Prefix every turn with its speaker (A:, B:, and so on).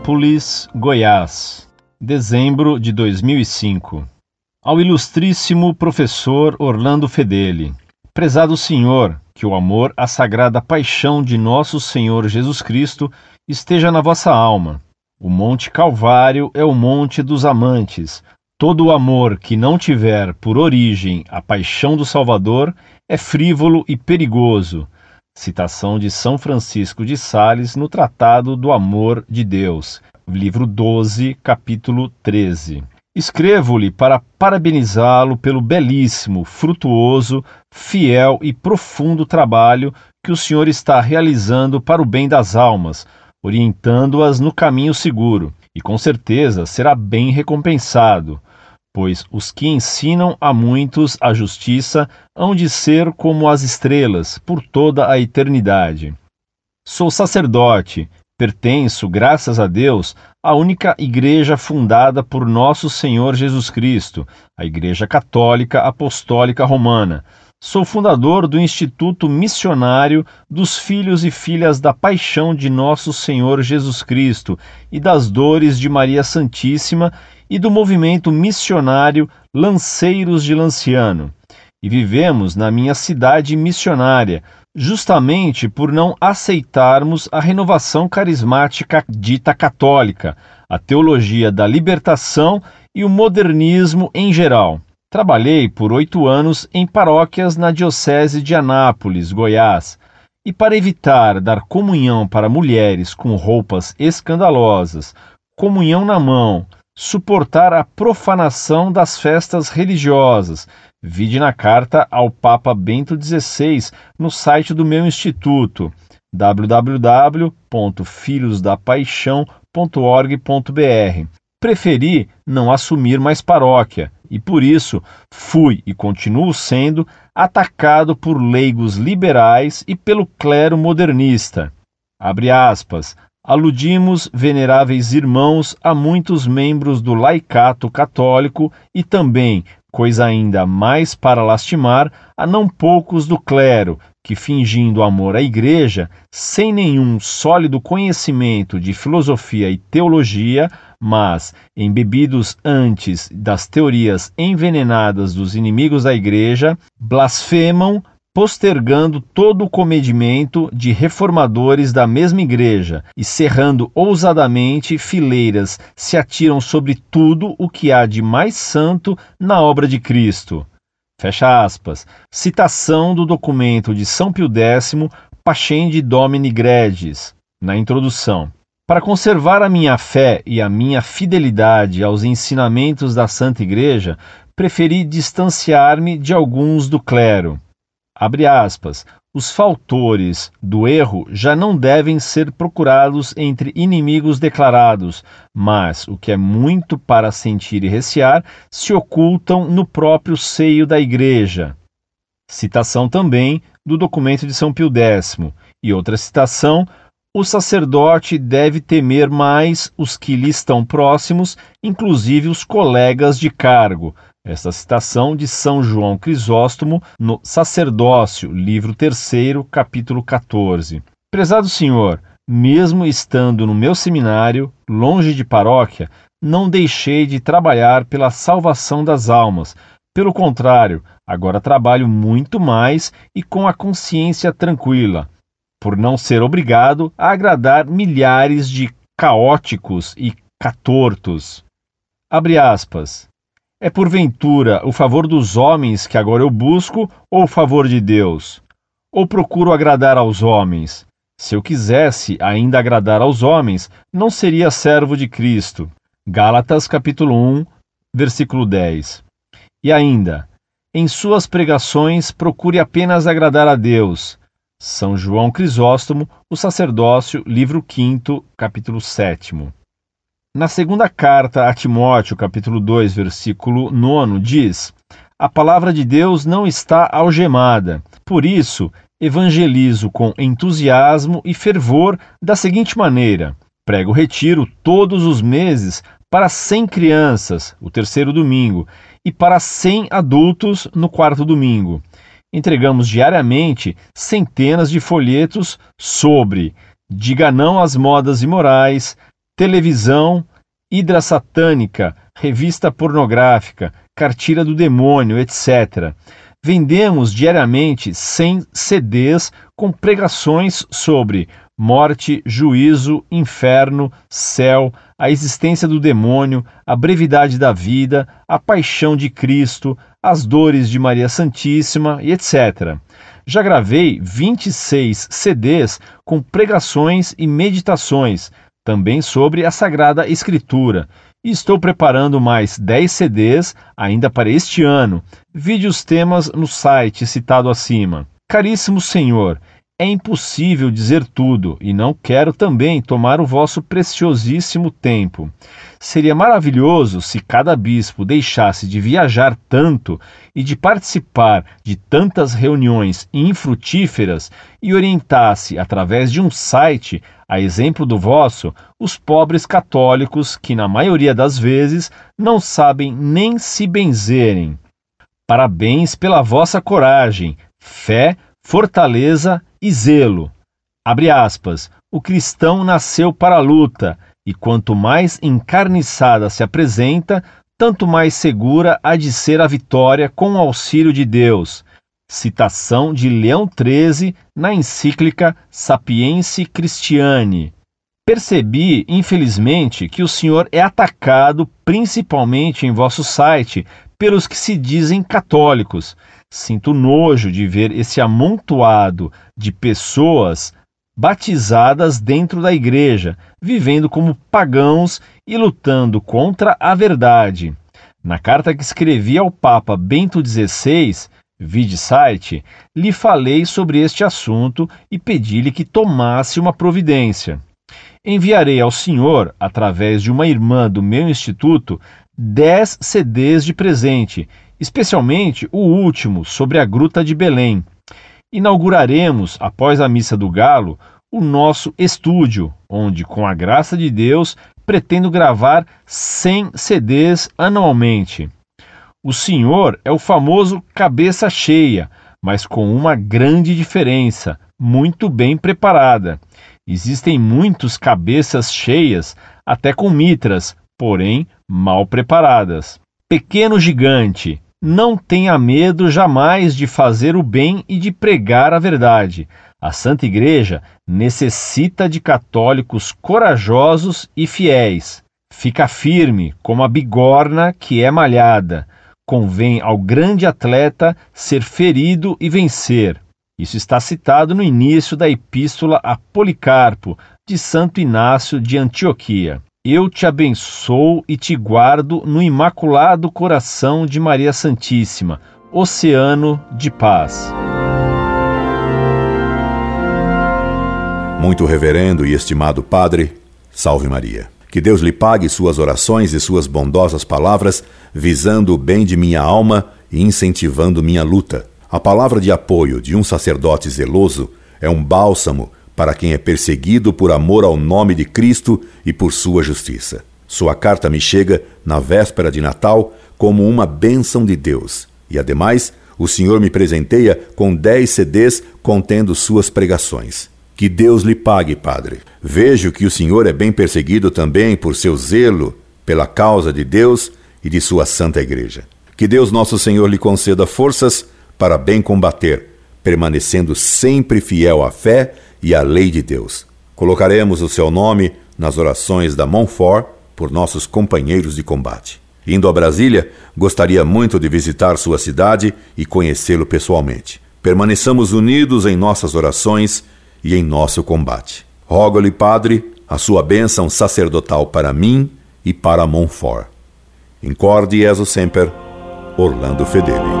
A: Anápolis, Goiás, dezembro de 2005. Ao ilustríssimo professor Orlando Fedeli. Prezado Senhor, que o amor à sagrada paixão de nosso Senhor Jesus Cristo esteja na vossa alma. O Monte Calvário é o monte dos amantes. Todo o amor que não tiver por origem a paixão do Salvador é frívolo e perigoso Citação de São Francisco de Sales no Tratado do Amor de Deus, livro 12, capítulo 13. Escrevo-lhe para parabenizá-lo pelo belíssimo, frutuoso, fiel e profundo trabalho que o senhor está realizando para o bem das almas, orientando-as no caminho seguro, e com certeza será bem recompensado pois os que ensinam a muitos a justiça hão de ser como as estrelas por toda a eternidade. Sou sacerdote, pertenço, graças a Deus, à única igreja fundada por nosso Senhor Jesus Cristo, a Igreja Católica Apostólica Romana. Sou fundador do Instituto Missionário dos Filhos e Filhas da Paixão de Nosso Senhor Jesus Cristo e das Dores de Maria Santíssima e do movimento missionário Lanceiros de Lanciano. E vivemos na minha cidade missionária, justamente por não aceitarmos a renovação carismática dita católica, a teologia da libertação e o modernismo em geral. Trabalhei por oito anos em paróquias na Diocese de Anápolis, Goiás, e para evitar dar comunhão para mulheres com roupas escandalosas, comunhão na mão, suportar a profanação das festas religiosas. Vide na carta ao Papa Bento XVI no site do meu instituto www.filhosdapaixão.org.br. Preferi não assumir mais paróquia e por isso fui e continuo sendo atacado por leigos liberais e pelo clero modernista. Abre aspas, aludimos, veneráveis irmãos, a muitos membros do laicato católico e também, coisa ainda mais para lastimar, a não poucos do clero, que, fingindo amor à Igreja, sem nenhum sólido conhecimento de filosofia e teologia, mas embebidos antes das teorias envenenadas dos inimigos da Igreja, blasfemam, postergando todo o comedimento de reformadores da mesma igreja e cerrando ousadamente fileiras se atiram sobre tudo o que há de mais santo na obra de Cristo. Fecha aspas. Citação do documento de São Pio X, Pascendi Domini Gregis, na introdução. Para conservar a minha fé e a minha fidelidade aos ensinamentos da Santa Igreja, preferi distanciar-me de alguns do clero Abre aspas. Os faltores do erro já não devem ser procurados entre inimigos declarados, mas, o que é muito para sentir e recear, se ocultam no próprio seio da Igreja. Citação também do documento de São Pio X. E outra citação: o sacerdote deve temer mais os que lhe estão próximos, inclusive os colegas de cargo, esta citação de São João Crisóstomo no Sacerdócio, livro 3, capítulo 14. Prezado senhor, mesmo estando no meu seminário, longe de paróquia, não deixei de trabalhar pela salvação das almas. Pelo contrário, agora trabalho muito mais e com a consciência tranquila, por não ser obrigado a agradar milhares de caóticos e catortos. Abre aspas. É porventura o favor dos homens que agora eu busco ou o favor de Deus? Ou procuro agradar aos homens? Se eu quisesse ainda agradar aos homens, não seria servo de Cristo. Gálatas capítulo 1, versículo 10. E ainda, em suas pregações procure apenas agradar a Deus. São João Crisóstomo, o sacerdócio, livro 5, capítulo 7. Na segunda carta a Timóteo, capítulo 2, versículo 9, diz: A palavra de Deus não está algemada. Por isso, evangelizo com entusiasmo e fervor da seguinte maneira: prego retiro todos os meses para cem crianças, o terceiro domingo, e para cem adultos no quarto domingo. Entregamos diariamente centenas de folhetos sobre diga não às modas imorais, televisão, hidra satânica, revista pornográfica, cartilha do demônio, etc. Vendemos diariamente 100 CDs com pregações sobre morte, juízo, inferno, céu, a existência do demônio, a brevidade da vida, a paixão de Cristo, as dores de Maria Santíssima e etc. Já gravei 26 CDs com pregações e meditações, também sobre a Sagrada Escritura. E estou preparando mais 10 CDs ainda para este ano. Vídeos temas no site citado acima. Caríssimo Senhor, é impossível dizer tudo e não quero também tomar o vosso preciosíssimo tempo. Seria maravilhoso se cada bispo deixasse de viajar tanto e de participar de tantas reuniões infrutíferas e orientasse, através de um site, a exemplo do vosso, os pobres católicos que, na maioria das vezes, não sabem nem se benzerem. Parabéns pela vossa coragem, fé, fortaleza e zelo. Abre aspas. O cristão nasceu para a luta, e quanto mais encarniçada se apresenta, tanto mais segura há de ser a vitória com o auxílio de Deus. Citação de Leão XIII na encíclica Sapiense Christiane. Percebi, infelizmente, que o senhor é atacado principalmente em vosso site pelos que se dizem católicos. Sinto nojo de ver esse amontoado de pessoas batizadas dentro da igreja, vivendo como pagãos e lutando contra a verdade. Na carta que escrevi ao Papa Bento XVI, vide site, lhe falei sobre este assunto e pedi-lhe que tomasse uma providência. Enviarei ao senhor, através de uma irmã do meu instituto, 10 CDs de presente, especialmente o último, sobre a Gruta de Belém. Inauguraremos, após a Missa do Galo, o nosso estúdio, onde, com a graça de Deus, pretendo gravar 100 CDs anualmente. O senhor é o famoso cabeça cheia, mas com uma grande diferença, muito bem preparada. Existem muitos cabeças cheias, até com mitras, porém mal preparadas. Pequeno gigante, não tenha medo jamais de fazer o bem e de pregar a verdade. A Santa Igreja necessita de católicos corajosos e fiéis. Fica firme, como a bigorna que é malhada. Convém ao grande atleta ser ferido e vencer. Isso está citado no início da Epístola a Policarpo, de Santo Inácio de Antioquia. Eu te abençoo e te guardo no imaculado coração de Maria Santíssima, oceano de paz.
B: Muito reverendo e estimado Padre, salve Maria. Que Deus lhe pague suas orações e suas bondosas palavras, visando o bem de minha alma e incentivando minha luta. A palavra de apoio de um sacerdote zeloso é um bálsamo para quem é perseguido por amor ao nome de Cristo e por sua justiça. Sua carta me chega na véspera de Natal como uma bênção de Deus. E ademais, o Senhor me presenteia com dez CDs contendo suas pregações. Que Deus lhe pague, Padre. Vejo que o Senhor é bem perseguido também por seu zelo pela causa de Deus e de sua Santa Igreja. Que Deus nosso Senhor lhe conceda forças para bem combater, permanecendo sempre fiel à fé e à lei de Deus. Colocaremos o seu nome nas orações da Montfort por nossos companheiros de combate. Indo a Brasília, gostaria muito de visitar sua cidade e conhecê-lo pessoalmente. Permaneçamos unidos em nossas orações e em nosso combate. Rogo-lhe, Padre, a sua bênção sacerdotal para mim e para Montfort. Incorde Jesus Semper, Orlando Fedeli.